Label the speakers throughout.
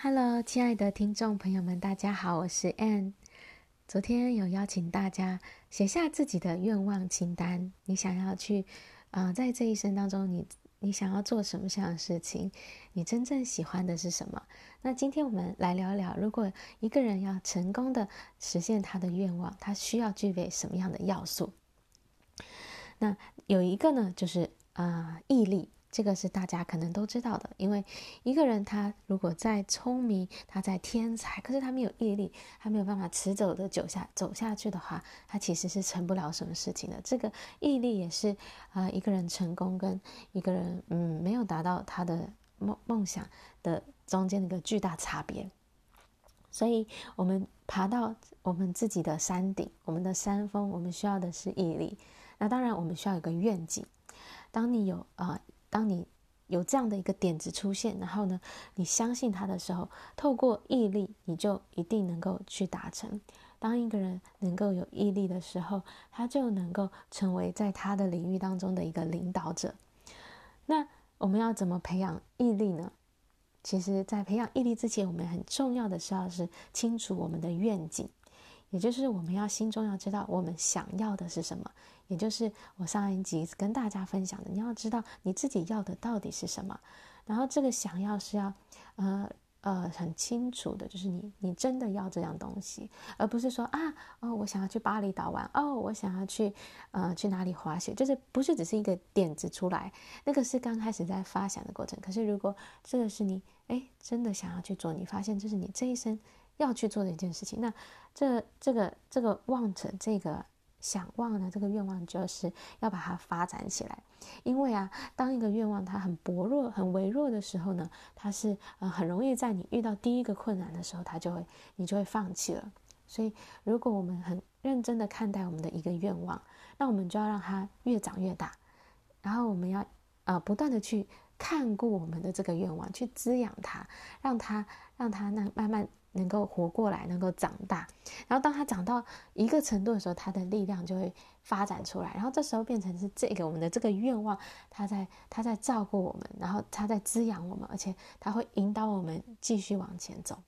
Speaker 1: Hello，亲爱的听众朋友们，大家好，我是 Ann。昨天有邀请大家写下自己的愿望清单，你想要去，呃，在这一生当中，你你想要做什么样的事情？你真正喜欢的是什么？那今天我们来聊聊，如果一个人要成功的实现他的愿望，他需要具备什么样的要素？那有一个呢，就是啊，毅力。这个是大家可能都知道的，因为一个人他如果再聪明，他再天才，可是他没有毅力，他没有办法持久的走下走下去的话，他其实是成不了什么事情的。这个毅力也是啊、一个人成功跟一个人嗯没有达到他的梦梦想的中间的一个巨大差别。所以，我们爬到我们自己的山顶，我们的山峰，我们需要的是毅力。那当然，我们需要有个愿景。当你有啊。当你有这样的一个点子出现，然后呢，你相信他的时候，透过毅力，你就一定能够去达成。当一个人能够有毅力的时候，他就能够成为在他的领域当中的一个领导者。那我们要怎么培养毅力呢？其实，在培养毅力之前，我们很重要的是要是清楚我们的愿景。也就是我们要心中要知道我们想要的是什么，也就是我上一集跟大家分享的，你要知道你自己要的到底是什么，然后这个想要是要，呃呃很清楚的，就是你你真的要这样东西，而不是说啊哦我想要去巴厘岛玩，哦我想要去呃去哪里滑雪，就是不是只是一个点子出来，那个是刚开始在发想的过程。可是如果这个是你哎真的想要去做，你发现这是你这一生。要去做的一件事情，那这这个这个望着这个想望呢，这个愿望就是要把它发展起来。因为啊，当一个愿望它很薄弱、很微弱的时候呢，它是呃很容易在你遇到第一个困难的时候，它就会你就会放弃了。所以，如果我们很认真的看待我们的一个愿望，那我们就要让它越长越大，然后我们要呃不断的去看顾我们的这个愿望，去滋养它，让它让它那慢慢。能够活过来，能够长大，然后当它长到一个程度的时候，它的力量就会发展出来，然后这时候变成是这个我们的这个愿望，它在它在照顾我们，然后它在滋养我们，而且它会引导我们继续往前走。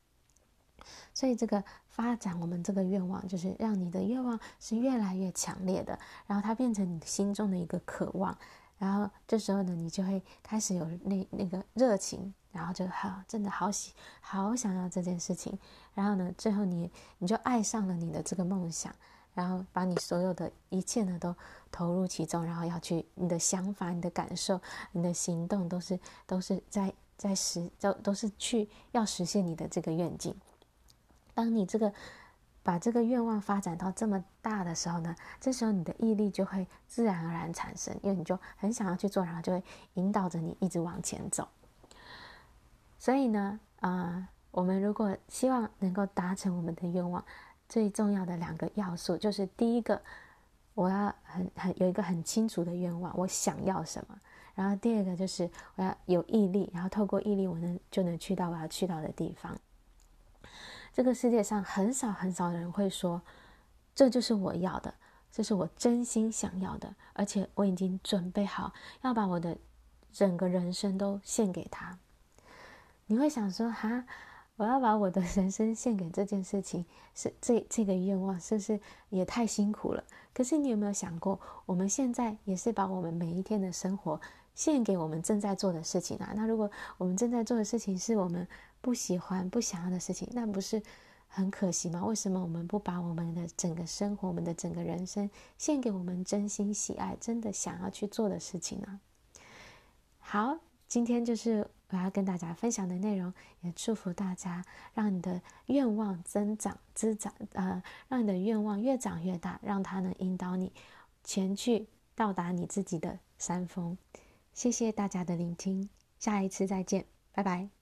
Speaker 1: 所以这个发展我们这个愿望，就是让你的愿望是越来越强烈的，然后它变成你心中的一个渴望，然后这时候呢，你就会开始有那那个热情。然后就好，真的好喜，好想要这件事情。然后呢，最后你你就爱上了你的这个梦想，然后把你所有的一切呢都投入其中，然后要去你的想法、你的感受、你的行动，都是都是在在实，都都是去要实现你的这个愿景。当你这个把这个愿望发展到这么大的时候呢，这时候你的毅力就会自然而然产生，因为你就很想要去做，然后就会引导着你一直往前走。所以呢，啊、我们如果希望能够达成我们的愿望，最重要的两个要素就是：第一个，我要很很有一个很清楚的愿望，我想要什么；然后第二个就是我要有毅力，然后透过毅力，我能就能去到我要去到的地方。这个世界上很少很少的人会说，这就是我要的，这是我真心想要的，而且我已经准备好要把我的整个人生都献给他。你会想说哈，我要把我的人生献给这件事情，是这这个愿望，是不是也太辛苦了？可是你有没有想过，我们现在也是把我们每一天的生活献给我们正在做的事情啊？那如果我们正在做的事情是我们不喜欢、不想要的事情，那不是很可惜吗？为什么我们不把我们的整个生活、我们的整个人生献给我们真心喜爱、真的想要去做的事情呢？好，今天就是。我要跟大家分享的内容，也祝福大家，让你的愿望增长、滋长，呃，让你的愿望越长越大，让它能引导你前去到达你自己的山峰。谢谢大家的聆听，下一次再见，拜拜。